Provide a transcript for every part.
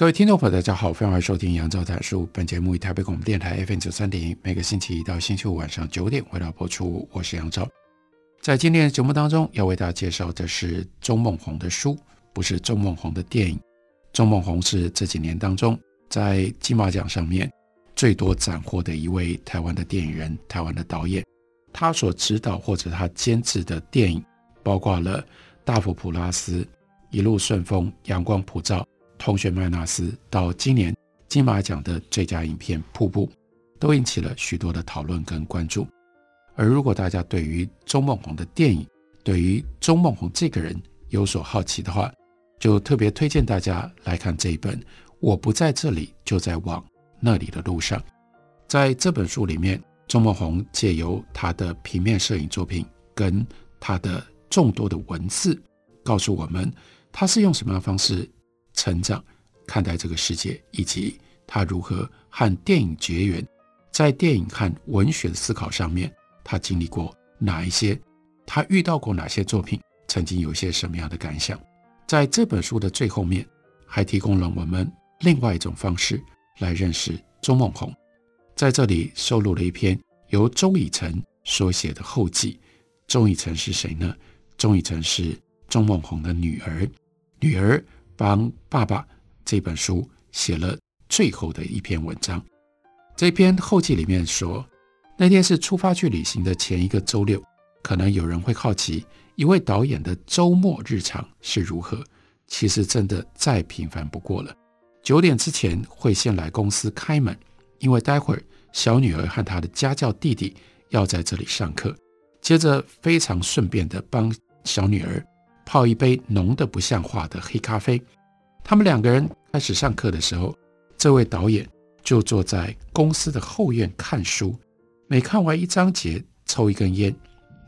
各位听众朋友，大家好，欢迎收听杨照谈书。本节目以台北广播电台 FM 九三点一，每个星期一到星期五晚上九点为大家播出。我是杨照，在今天的节目当中，要为大家介绍的是钟孟宏的书，不是钟孟宏的电影。钟孟宏是这几年当中在金马奖上面最多斩获的一位台湾的电影人、台湾的导演。他所指导或者他监制的电影，包括了《大佛普拉斯》、《一路顺风》、《阳光普照》。同学麦纳斯到今年金马奖的最佳影片《瀑布》，都引起了许多的讨论跟关注。而如果大家对于钟孟宏的电影，对于钟孟宏这个人有所好奇的话，就特别推荐大家来看这一本《我不在这里，就在往那里的路上》。在这本书里面，钟孟宏借由他的平面摄影作品跟他的众多的文字，告诉我们他是用什么样的方式。成长，看待这个世界，以及他如何和电影结缘，在电影和文学的思考上面，他经历过哪一些？他遇到过哪些作品？曾经有些什么样的感想？在这本书的最后面，还提供了我们另外一种方式来认识钟孟宏。在这里收录了一篇由钟以诚所写的后记。钟以诚是谁呢？钟以诚是钟孟宏的女儿，女儿。帮爸爸这本书写了最后的一篇文章。这篇后记里面说，那天是出发去旅行的前一个周六。可能有人会好奇，一位导演的周末日常是如何？其实真的再平凡不过了。九点之前会先来公司开门，因为待会儿小女儿和她的家教弟弟要在这里上课。接着非常顺便的帮小女儿。泡一杯浓得不像话的黑咖啡。他们两个人开始上课的时候，这位导演就坐在公司的后院看书。每看完一章节，抽一根烟。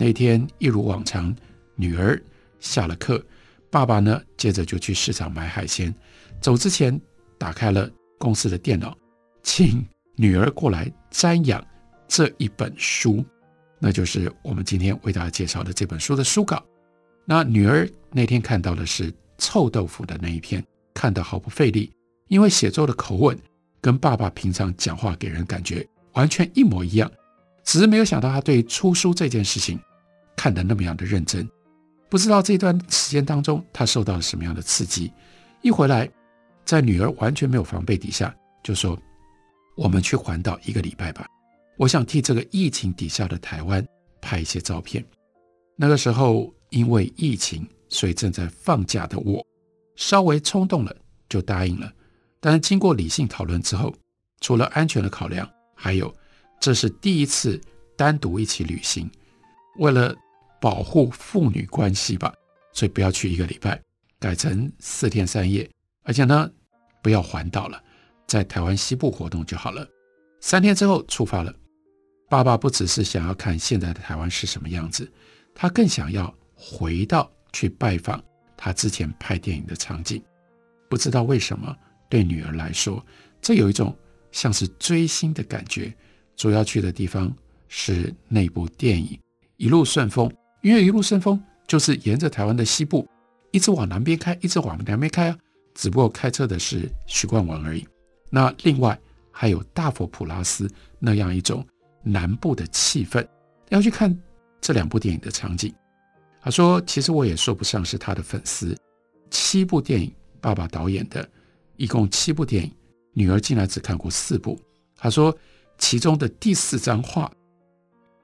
那天一如往常，女儿下了课，爸爸呢，接着就去市场买海鲜。走之前，打开了公司的电脑，请女儿过来瞻仰这一本书，那就是我们今天为大家介绍的这本书的书稿。那女儿那天看到的是臭豆腐的那一篇，看得毫不费力，因为写作的口吻跟爸爸平常讲话给人感觉完全一模一样，只是没有想到他对出书这件事情看得那么样的认真。不知道这段时间当中他受到了什么样的刺激，一回来，在女儿完全没有防备底下，就说：“我们去环岛一个礼拜吧，我想替这个疫情底下的台湾拍一些照片。”那个时候。因为疫情，所以正在放假的我，稍微冲动了就答应了。但是经过理性讨论之后，除了安全的考量，还有这是第一次单独一起旅行，为了保护父女关系吧，所以不要去一个礼拜，改成四天三夜，而且呢，不要环岛了，在台湾西部活动就好了。三天之后出发了，爸爸不只是想要看现在的台湾是什么样子，他更想要。回到去拜访他之前拍电影的场景，不知道为什么对女儿来说，这有一种像是追星的感觉。主要去的地方是那部电影《一路顺风》，因为《一路顺风》就是沿着台湾的西部一直往南边开，一直往南边开啊，只不过开车的是许冠文而已。那另外还有大佛普拉斯那样一种南部的气氛，要去看这两部电影的场景。他说：“其实我也说不上是他的粉丝。七部电影，爸爸导演的，一共七部电影，女儿竟然只看过四部。他说，其中的第四张画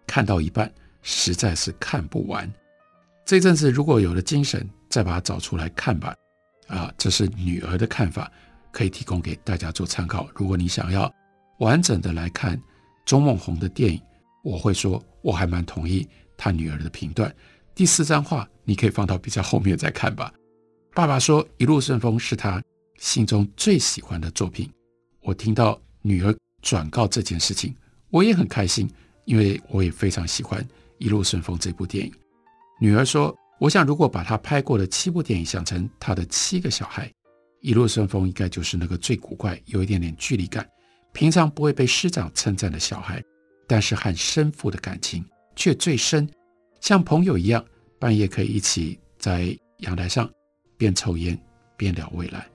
看到一半，实在是看不完。这阵子如果有了精神，再把它找出来看吧。啊，这是女儿的看法，可以提供给大家做参考。如果你想要完整的来看钟孟宏的电影，我会说我还蛮同意他女儿的评断。”第四张画你可以放到比较后面再看吧。爸爸说《一路顺风》是他心中最喜欢的作品。我听到女儿转告这件事情，我也很开心，因为我也非常喜欢《一路顺风》这部电影。女儿说：“我想如果把他拍过的七部电影想成他的七个小孩，《一路顺风》应该就是那个最古怪、有一点点距离感、平常不会被师长称赞的小孩，但是和生父的感情却最深，像朋友一样，半夜可以一起在阳台上。”边抽烟边聊未来。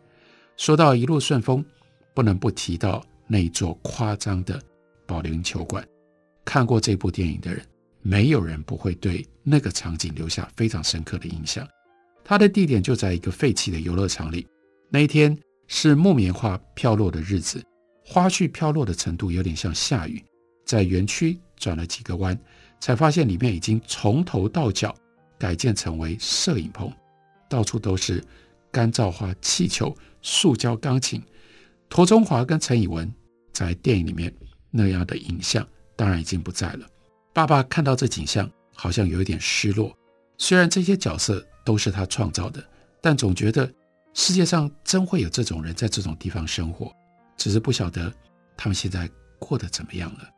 说到一路顺风，不能不提到那座夸张的保龄球馆。看过这部电影的人，没有人不会对那个场景留下非常深刻的印象。它的地点就在一个废弃的游乐场里。那一天是木棉花飘落的日子，花絮飘落的程度有点像下雨。在园区转了几个弯，才发现里面已经从头到脚改建成为摄影棚。到处都是干燥花、气球、塑胶钢琴。陀中华跟陈以文在电影里面那样的影像，当然已经不在了。爸爸看到这景象，好像有一点失落。虽然这些角色都是他创造的，但总觉得世界上真会有这种人在这种地方生活，只是不晓得他们现在过得怎么样了。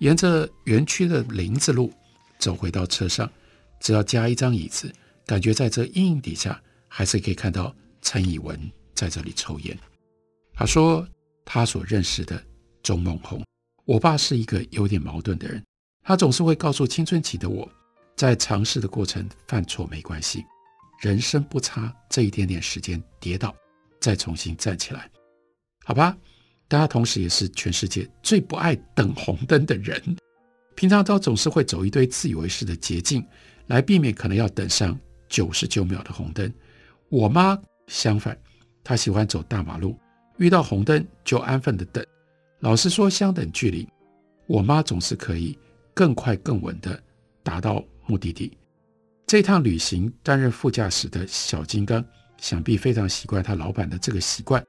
沿着园区的林子路走回到车上，只要加一张椅子。感觉在这阴影底下，还是可以看到陈以文在这里抽烟。他说他所认识的钟孟宏，我爸是一个有点矛盾的人。他总是会告诉青春期的我，在尝试的过程犯错没关系，人生不差这一点点时间跌倒，再重新站起来，好吧？但他同时也是全世界最不爱等红灯的人。平常都总是会走一堆自以为是的捷径，来避免可能要等上。九十九秒的红灯，我妈相反，她喜欢走大马路，遇到红灯就安分的等。老实说，相等距离，我妈总是可以更快更稳的达到目的地。这趟旅行担任副驾驶的小金刚，想必非常习惯他老板的这个习惯，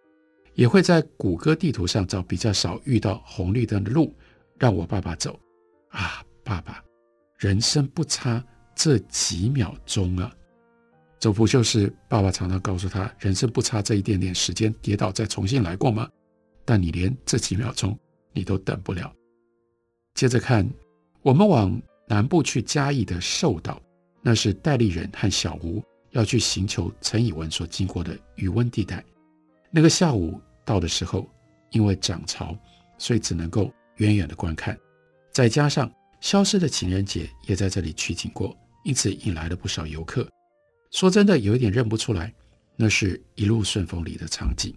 也会在谷歌地图上找比较少遇到红绿灯的路，让我爸爸走。啊，爸爸，人生不差这几秒钟啊！这不就是爸爸常常告诉他，人生不差这一点点时间，跌倒再重新来过吗？但你连这几秒钟你都等不了。接着看，我们往南部去嘉义的寿岛，那是戴立忍和小吴要去寻求陈以文所经过的余温地带。那个下午到的时候，因为涨潮，所以只能够远远的观看。再加上消失的情人节也在这里取景过，因此引来了不少游客。说真的，有一点认不出来，那是一路顺风里的场景。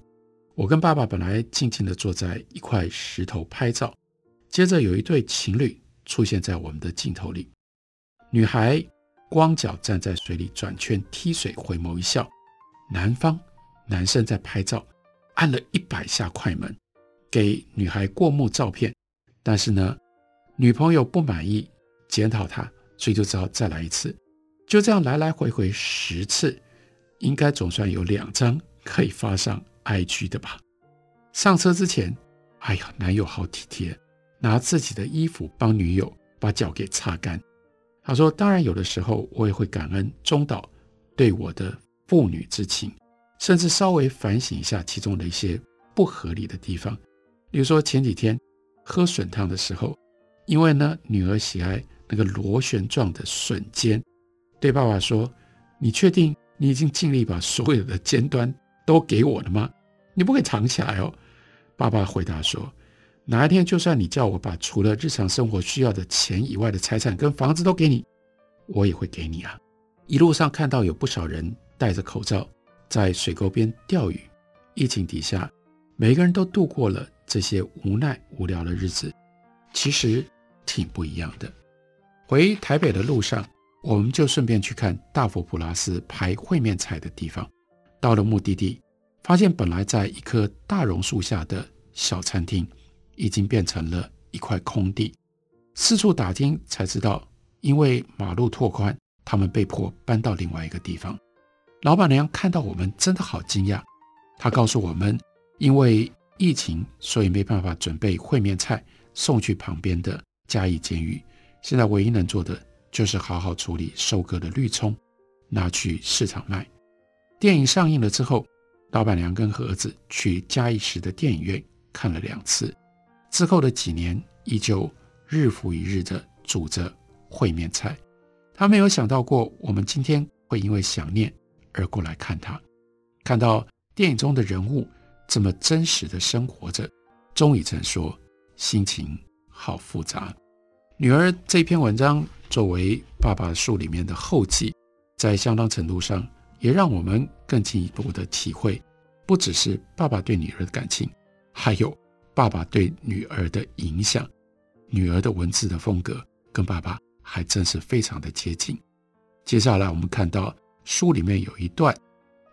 我跟爸爸本来静静地坐在一块石头拍照，接着有一对情侣出现在我们的镜头里。女孩光脚站在水里转圈踢水，回眸一笑。男方男生在拍照，按了一百下快门，给女孩过目照片。但是呢，女朋友不满意，检讨他，所以就只好再来一次。就这样来来回回十次，应该总算有两张可以发上 IG 的吧。上车之前，哎呀，男友好体贴，拿自己的衣服帮女友把脚给擦干。他说：“当然，有的时候我也会感恩中岛对我的父女之情，甚至稍微反省一下其中的一些不合理的地方。比如说前几天喝笋汤的时候，因为呢女儿喜爱那个螺旋状的笋尖。”对爸爸说：“你确定你已经尽力把所有的尖端都给我了吗？你不可以藏起来哦。”爸爸回答说：“哪一天就算你叫我把除了日常生活需要的钱以外的财产跟房子都给你，我也会给你啊。”一路上看到有不少人戴着口罩在水沟边钓鱼，疫情底下每个人都度过了这些无奈无聊的日子，其实挺不一样的。回台北的路上。我们就顺便去看大佛普拉斯拍烩面菜的地方。到了目的地，发现本来在一棵大榕树下的小餐厅，已经变成了一块空地。四处打听才知道，因为马路拓宽，他们被迫搬到另外一个地方。老板娘看到我们，真的好惊讶。她告诉我们，因为疫情，所以没办法准备烩面菜送去旁边的嘉义监狱。现在唯一能做的。就是好好处理收割的绿葱，拿去市场卖。电影上映了之后，老板娘跟儿子去嘉义市的电影院看了两次。之后的几年，依旧日复一日的煮着烩面菜。他没有想到过，我们今天会因为想念而过来看他，看到电影中的人物这么真实的生活着。钟以诚说：“心情好复杂。”女儿这篇文章作为爸爸书里面的后记，在相当程度上也让我们更进一步的体会，不只是爸爸对女儿的感情，还有爸爸对女儿的影响。女儿的文字的风格跟爸爸还真是非常的接近。接下来我们看到书里面有一段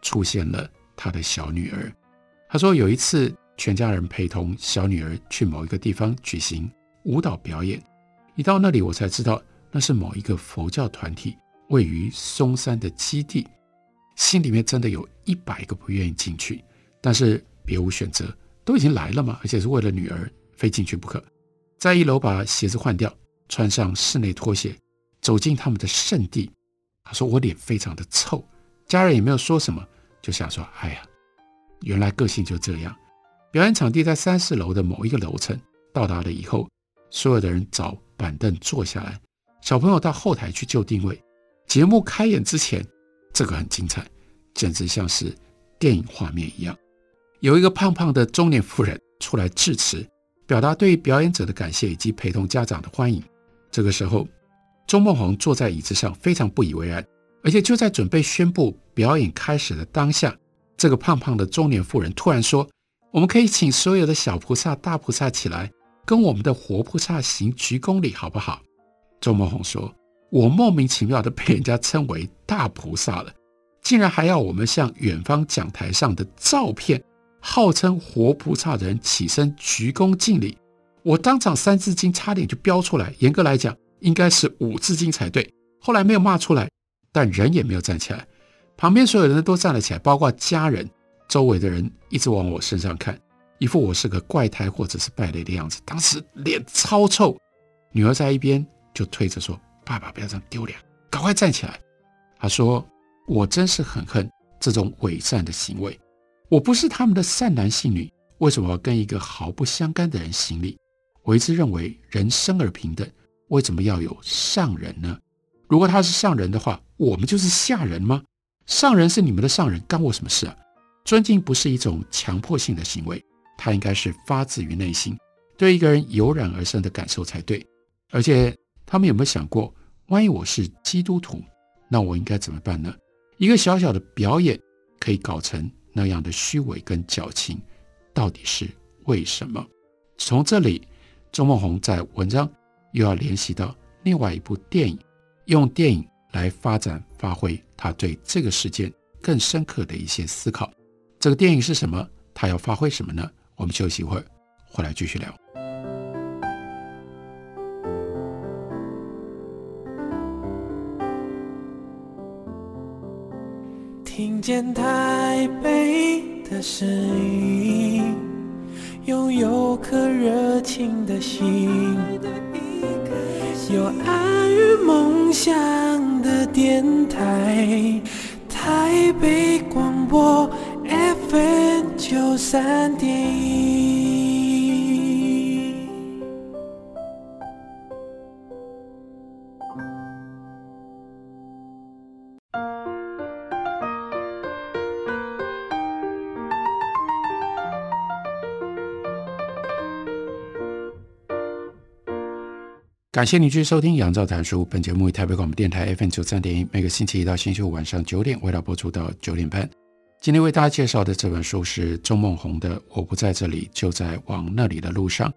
出现了他的小女儿，他说有一次全家人陪同小女儿去某一个地方举行舞蹈表演。一到那里，我才知道那是某一个佛教团体位于嵩山的基地，心里面真的有一百个不愿意进去，但是别无选择，都已经来了嘛，而且是为了女儿，非进去不可。在一楼把鞋子换掉，穿上室内拖鞋，走进他们的圣地。他说我脸非常的臭，家人也没有说什么，就想说，哎呀，原来个性就这样。表演场地在三四楼的某一个楼层，到达了以后，所有的人找。板凳坐下来，小朋友到后台去就定位。节目开演之前，这个很精彩，简直像是电影画面一样。有一个胖胖的中年妇人出来致辞，表达对表演者的感谢以及陪同家长的欢迎。这个时候，周孟宏坐在椅子上，非常不以为然。而且就在准备宣布表演开始的当下，这个胖胖的中年妇人突然说：“我们可以请所有的小菩萨、大菩萨起来。”跟我们的活菩萨行鞠躬礼好不好？周孟宏说：“我莫名其妙的被人家称为大菩萨了，竟然还要我们向远方讲台上的照片号称活菩萨的人起身鞠躬敬礼。我当场三字经差点就飙出来，严格来讲应该是五字经才对。后来没有骂出来，但人也没有站起来，旁边所有人都站了起来，包括家人，周围的人一直往我身上看。”一副我是个怪胎或者是败类的样子，当时脸超臭。女儿在一边就推着说：“爸爸不要这样丢脸，赶快站起来。”他说：“我真是很恨这种伪善的行为。我不是他们的善男信女，为什么要跟一个毫不相干的人行礼？我一直认为人生而平等，为什么要有上人呢？如果他是上人的话，我们就是下人吗？上人是你们的上人，干我什么事啊？尊敬不是一种强迫性的行为。”他应该是发自于内心，对一个人油然而生的感受才对。而且他们有没有想过，万一我是基督徒，那我应该怎么办呢？一个小小的表演可以搞成那样的虚伪跟矫情，到底是为什么？从这里，钟孟宏在文章又要联系到另外一部电影，用电影来发展发挥他对这个事件更深刻的一些思考。这个电影是什么？他要发挥什么呢？我们休息一会儿，回来继续聊。听见台北的声音，拥有颗热情的心，有爱与梦想的电台，台北广播。FM 九三点一，感谢你继续收听《杨照谈书》。本节目以台北广播电台 FM 九三点一，每个星期一到星期五晚上九点，为大家播出到九点半。今天为大家介绍的这本书是周梦红的《我不在这里，就在往那里的路上》。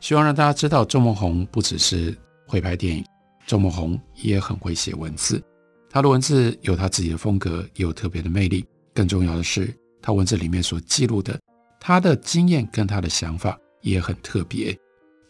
希望让大家知道，周梦红不只是会拍电影，周梦红也很会写文字。他的文字有他自己的风格，也有特别的魅力。更重要的是，他文字里面所记录的他的经验跟他的想法也很特别。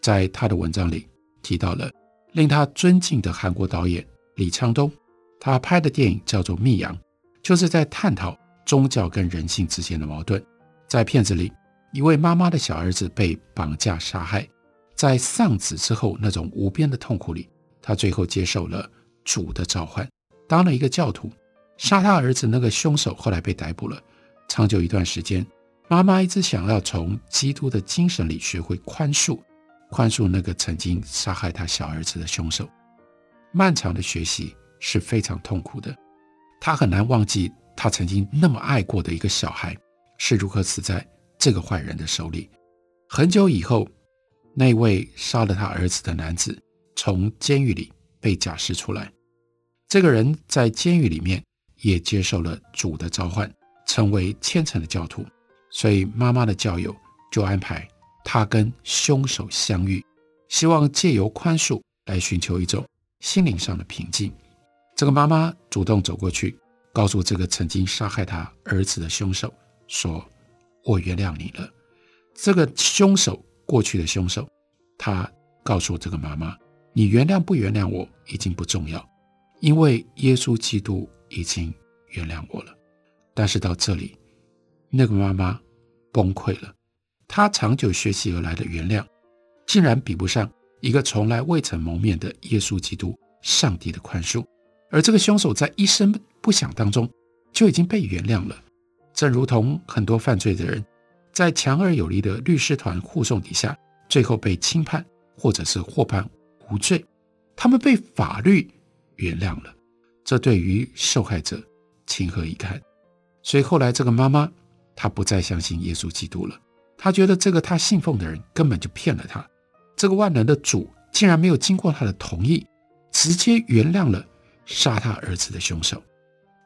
在他的文章里提到了令他尊敬的韩国导演李沧东，他拍的电影叫做《密阳》，就是在探讨。宗教跟人性之间的矛盾，在片子里，一位妈妈的小儿子被绑架杀害，在丧子之后那种无边的痛苦里，他最后接受了主的召唤，当了一个教徒。杀他儿子那个凶手后来被逮捕了。长久一段时间，妈妈一直想要从基督的精神里学会宽恕，宽恕那个曾经杀害他小儿子的凶手。漫长的学习是非常痛苦的，他很难忘记他曾经那么爱过的一个小孩是如何死在这个坏人的手里。很久以后，那位杀了他儿子的男子从监狱里被假释出来，这个人在监狱里面。也接受了主的召唤，成为虔诚的教徒。所以妈妈的教友就安排他跟凶手相遇，希望借由宽恕来寻求一种心灵上的平静。这个妈妈主动走过去，告诉这个曾经杀害他儿子的凶手说：“我原谅你了。”这个凶手，过去的凶手，他告诉这个妈妈：“你原谅不原谅我已经不重要，因为耶稣基督。”已经原谅我了，但是到这里，那个妈妈崩溃了。他长久学习而来的原谅，竟然比不上一个从来未曾谋面的耶稣基督、上帝的宽恕。而这个凶手在一声不响当中就已经被原谅了，正如同很多犯罪的人，在强而有力的律师团护送底下，最后被轻判或者是获判无罪，他们被法律原谅了。这对于受害者情何以堪？所以后来这个妈妈，她不再相信耶稣基督了。他觉得这个他信奉的人根本就骗了他。这个万能的主竟然没有经过他的同意，直接原谅了杀他儿子的凶手。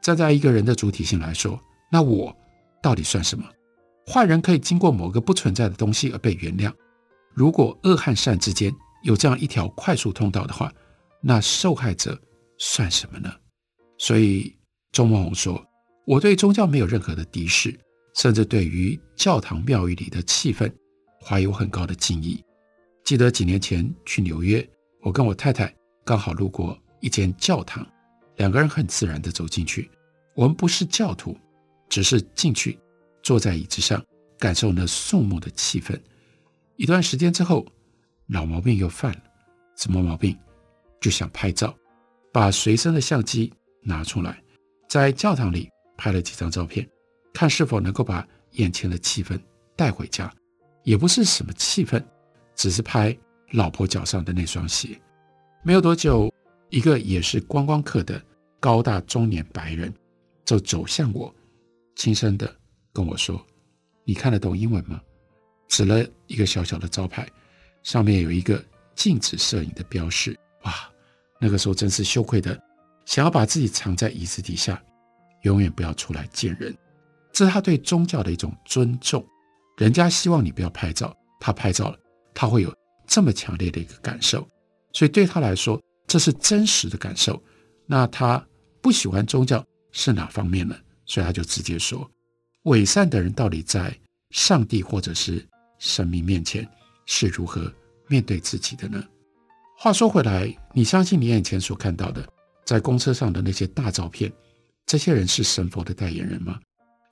站在一个人的主体性来说，那我到底算什么？坏人可以经过某个不存在的东西而被原谅。如果恶和善之间有这样一条快速通道的话，那受害者算什么呢？所以，周孟宏说：“我对宗教没有任何的敌视，甚至对于教堂庙宇里的气氛怀有很高的敬意。记得几年前去纽约，我跟我太太刚好路过一间教堂，两个人很自然地走进去。我们不是教徒，只是进去坐在椅子上，感受那肃穆的气氛。一段时间之后，老毛病又犯了。什么毛病？就想拍照，把随身的相机。”拿出来，在教堂里拍了几张照片，看是否能够把眼前的气氛带回家。也不是什么气氛，只是拍老婆脚上的那双鞋。没有多久，一个也是观光客的高大中年白人就走向我，轻声的跟我说：“你看得懂英文吗？”指了一个小小的招牌，上面有一个禁止摄影的标识。哇，那个时候真是羞愧的。想要把自己藏在椅子底下，永远不要出来见人，这是他对宗教的一种尊重。人家希望你不要拍照，他拍照了，他会有这么强烈的一个感受，所以对他来说，这是真实的感受。那他不喜欢宗教是哪方面呢？所以他就直接说：伪善的人到底在上帝或者是神明面前是如何面对自己的呢？话说回来，你相信你眼前所看到的？在公车上的那些大照片，这些人是神佛的代言人吗？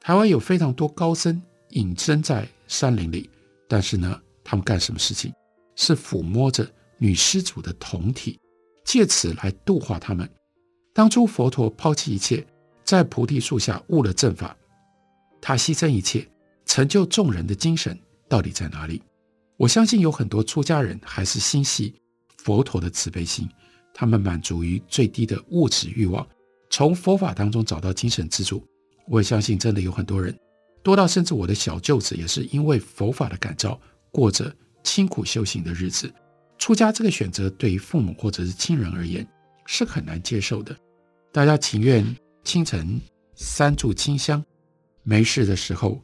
台湾有非常多高僧隐身在山林里，但是呢，他们干什么事情？是抚摸着女施主的胴体，借此来度化他们。当初佛陀抛弃一切，在菩提树下悟了正法，他牺牲一切，成就众人的精神到底在哪里？我相信有很多出家人还是心系佛陀的慈悲心。他们满足于最低的物质欲望，从佛法当中找到精神支柱。我也相信，真的有很多人，多到甚至我的小舅子也是因为佛法的感召，过着清苦修行的日子。出家这个选择，对于父母或者是亲人而言，是很难接受的。大家情愿清晨三炷清香，没事的时候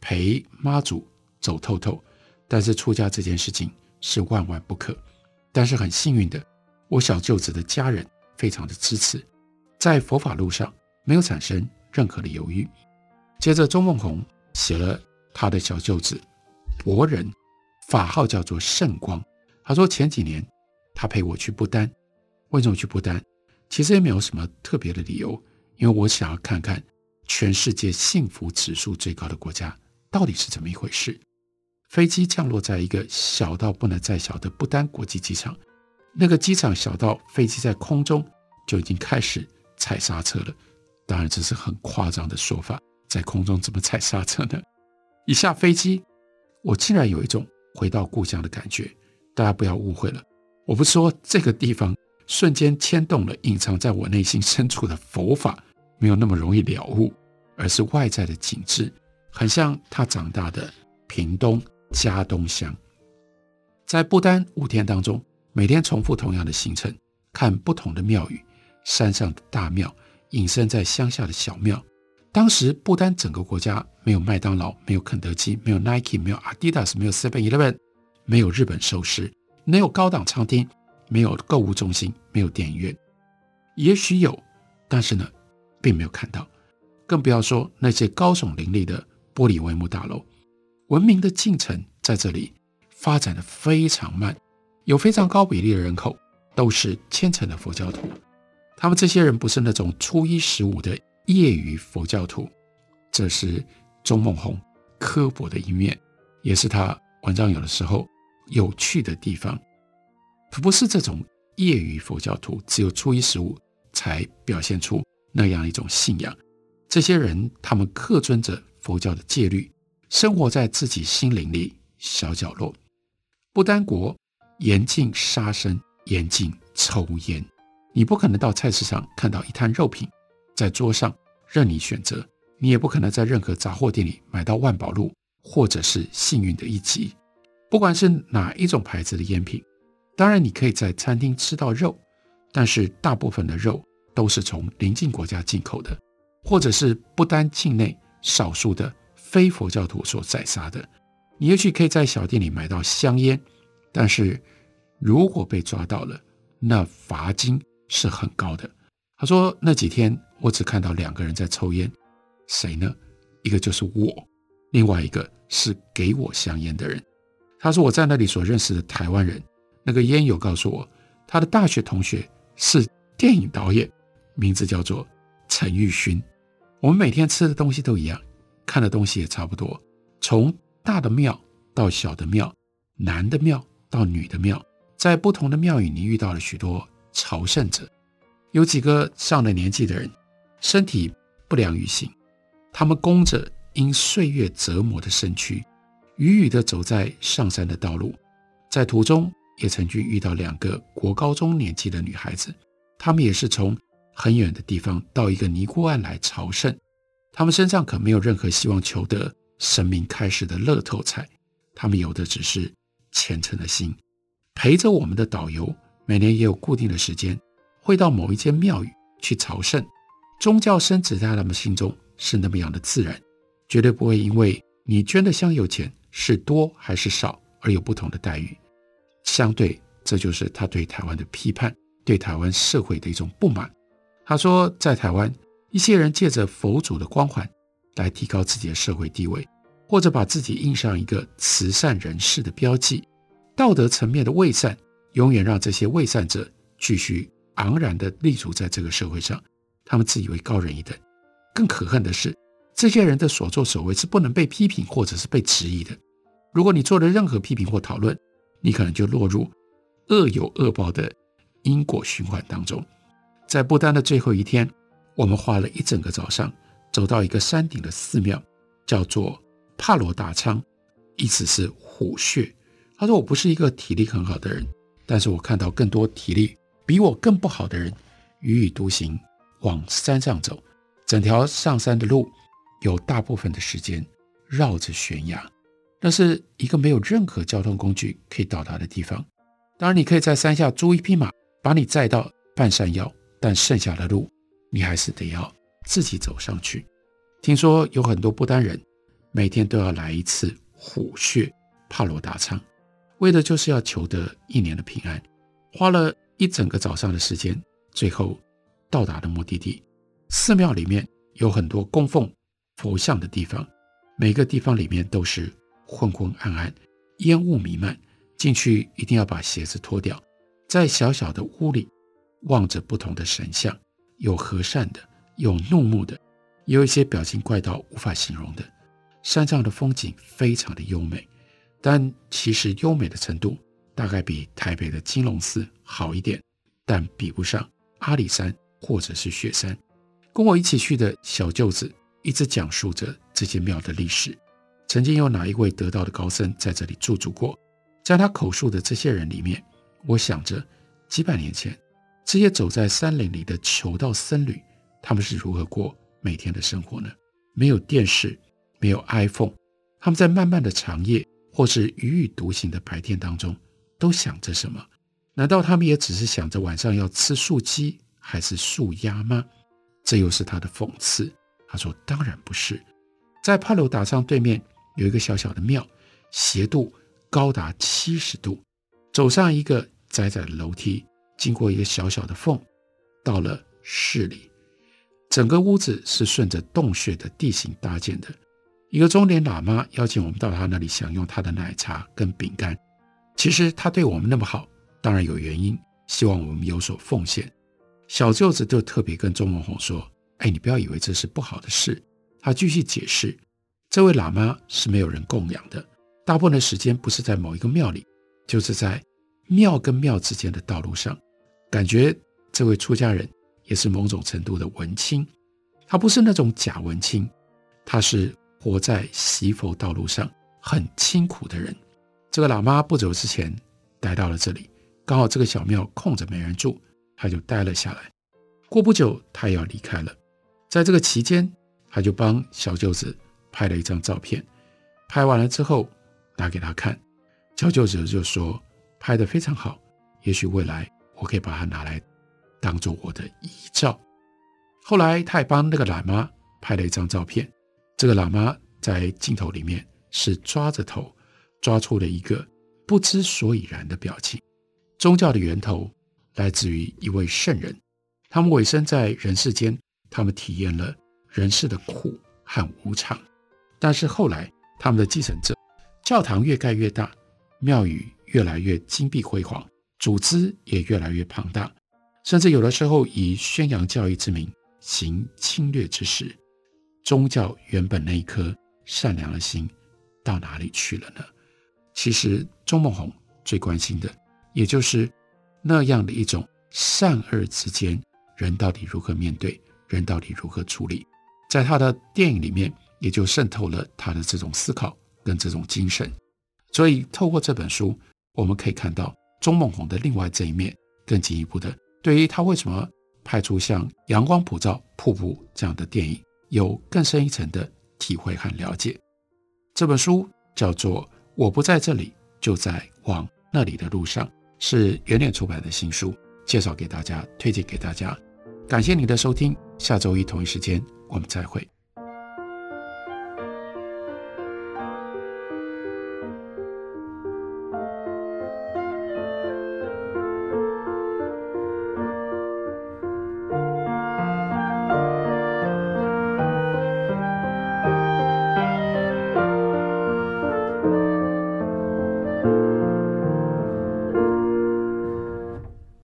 陪妈祖走透透，但是出家这件事情是万万不可。但是很幸运的。我小舅子的家人非常的支持，在佛法路上没有产生任何的犹豫。接着，钟孟宏写了他的小舅子博仁，法号叫做圣光。他说前几年他陪我去不丹，为什么去不丹？其实也没有什么特别的理由，因为我想要看看全世界幸福指数最高的国家到底是怎么一回事。飞机降落在一个小到不能再小的不丹国际机场。那个机场小到飞机在空中就已经开始踩刹车了。当然，这是很夸张的说法，在空中怎么踩刹车呢？一下飞机，我竟然有一种回到故乡的感觉。大家不要误会了，我不是说这个地方瞬间牵动了隐藏在我内心深处的佛法，没有那么容易了悟，而是外在的景致，很像他长大的屏东佳冬乡。在不丹五天当中，每天重复同样的行程，看不同的庙宇，山上的大庙，隐身在乡下的小庙。当时不丹整个国家没有麦当劳，没有肯德基，没有 Nike，没有 Adidas，没有 Seven Eleven，没有日本寿司，没有高档餐厅，没有购物中心，没有电影院。也许有，但是呢，并没有看到。更不要说那些高耸林立的玻璃帷幕大楼。文明的进程在这里发展的非常慢，有非常高比例的人口都是虔诚的佛教徒。他们这些人不是那种初一十五的。业余佛教徒，这是钟孟宏刻薄的一面，也是他文章有的时候有趣的地方。不是这种业余佛教徒，只有初一十五才表现出那样一种信仰。这些人，他们恪遵着佛教的戒律，生活在自己心灵里小角落。不丹国严禁杀生，严禁抽烟，你不可能到菜市场看到一摊肉品。在桌上任你选择，你也不可能在任何杂货店里买到万宝路或者是幸运的一集。不管是哪一种牌子的烟品，当然你可以在餐厅吃到肉，但是大部分的肉都是从邻近国家进口的，或者是不丹境内少数的非佛教徒所宰杀的。你也许可以在小店里买到香烟，但是如果被抓到了，那罚金是很高的。他说那几天。我只看到两个人在抽烟，谁呢？一个就是我，另外一个是给我香烟的人。他说我在那里所认识的台湾人，那个烟友告诉我，他的大学同学是电影导演，名字叫做陈玉勋。我们每天吃的东西都一样，看的东西也差不多。从大的庙到小的庙，男的庙到女的庙，在不同的庙宇，你遇到了许多朝圣者，有几个上了年纪的人。身体不良于行，他们弓着因岁月折磨的身躯，郁郁地走在上山的道路，在途中也曾经遇到两个国高中年纪的女孩子，她们也是从很远的地方到一个尼姑庵来朝圣，她们身上可没有任何希望求得神明开示的乐透彩，她们有的只是虔诚的心。陪着我们的导游每年也有固定的时间，会到某一间庙宇去朝圣。宗教生子在他们心中是那么样的自然，绝对不会因为你捐的香油钱是多还是少而有不同的待遇。相对，这就是他对台湾的批判，对台湾社会的一种不满。他说，在台湾，一些人借着佛祖的光环来提高自己的社会地位，或者把自己印上一个慈善人士的标记，道德层面的伪善，永远让这些伪善者继续昂然地立足在这个社会上。他们自以为高人一等，更可恨的是，这些人的所作所为是不能被批评或者是被质疑的。如果你做了任何批评或讨论，你可能就落入恶有恶报的因果循环当中。在不丹的最后一天，我们花了一整个早上走到一个山顶的寺庙，叫做帕罗达仓，意思是虎穴。他说：“我不是一个体力很好的人，但是我看到更多体力比我更不好的人，踽踽独行。”往山上走，整条上山的路有大部分的时间绕着悬崖，那是一个没有任何交通工具可以到达的地方。当然，你可以在山下租一匹马，把你载到半山腰，但剩下的路你还是得要自己走上去。听说有很多不丹人每天都要来一次虎穴帕罗达仓，为的就是要求得一年的平安。花了一整个早上的时间，最后。到达的目的地，寺庙里面有很多供奉佛像的地方，每个地方里面都是昏昏暗暗，烟雾弥漫。进去一定要把鞋子脱掉，在小小的屋里望着不同的神像，有和善的，有怒目的，有一些表情怪到无法形容的。山上的风景非常的优美，但其实优美的程度大概比台北的金龙寺好一点，但比不上。阿里山或者是雪山。跟我一起去的小舅子一直讲述着这些庙的历史。曾经有哪一位得道的高僧在这里驻足过？在他口述的这些人里面，我想着几百年前这些走在山林里的求道僧侣，他们是如何过每天的生活呢？没有电视，没有 iPhone，他们在漫漫的长夜或是踽踽独行的白天当中，都想着什么？难道他们也只是想着晚上要吃素鸡还是素鸭吗？这又是他的讽刺。他说：“当然不是，在帕鲁达上对面有一个小小的庙，斜度高达七十度，走上一个窄窄的楼梯，经过一个小小的缝，到了室里。整个屋子是顺着洞穴的地形搭建的。一个中年喇嘛邀请我们到他那里享用他的奶茶跟饼干。其实他对我们那么好，当然有原因，希望我们有所奉献。小舅子就特别跟钟孟宏说。”哎，你不要以为这是不好的事。他继续解释，这位喇嘛是没有人供养的，大部分的时间不是在某一个庙里，就是在庙跟庙之间的道路上。感觉这位出家人也是某种程度的文青，他不是那种假文青，他是活在习佛道路上很清苦的人。这个喇嘛不久之前来到了这里，刚好这个小庙空着没人住，他就待了下来。过不久，他也要离开了。在这个期间，他就帮小舅子拍了一张照片。拍完了之后，拿给他看，小舅子就说：“拍得非常好，也许未来我可以把它拿来当做我的遗照。”后来，他也帮那个喇嘛拍了一张照片。这个喇嘛在镜头里面是抓着头，抓出了一个不知所以然的表情。宗教的源头来自于一位圣人，他们委身在人世间。他们体验了人世的苦和无常，但是后来他们的继承者，教堂越盖越大，庙宇越来越金碧辉煌，组织也越来越庞大，甚至有的时候以宣扬教义之名行侵略之实，宗教原本那一颗善良的心到哪里去了呢？其实钟孟宏最关心的，也就是那样的一种善恶之间，人到底如何面对？人到底如何处理？在他的电影里面，也就渗透了他的这种思考跟这种精神。所以，透过这本书，我们可以看到钟孟宏的另外这一面，更进一步的对于他为什么拍出像《阳光普照》《瀑布》这样的电影，有更深一层的体会和了解。这本书叫做《我不在这里，就在往那里的路上》，是圆点出版的新书，介绍给大家，推荐给大家。感谢您的收听，下周一同一时间我们再会。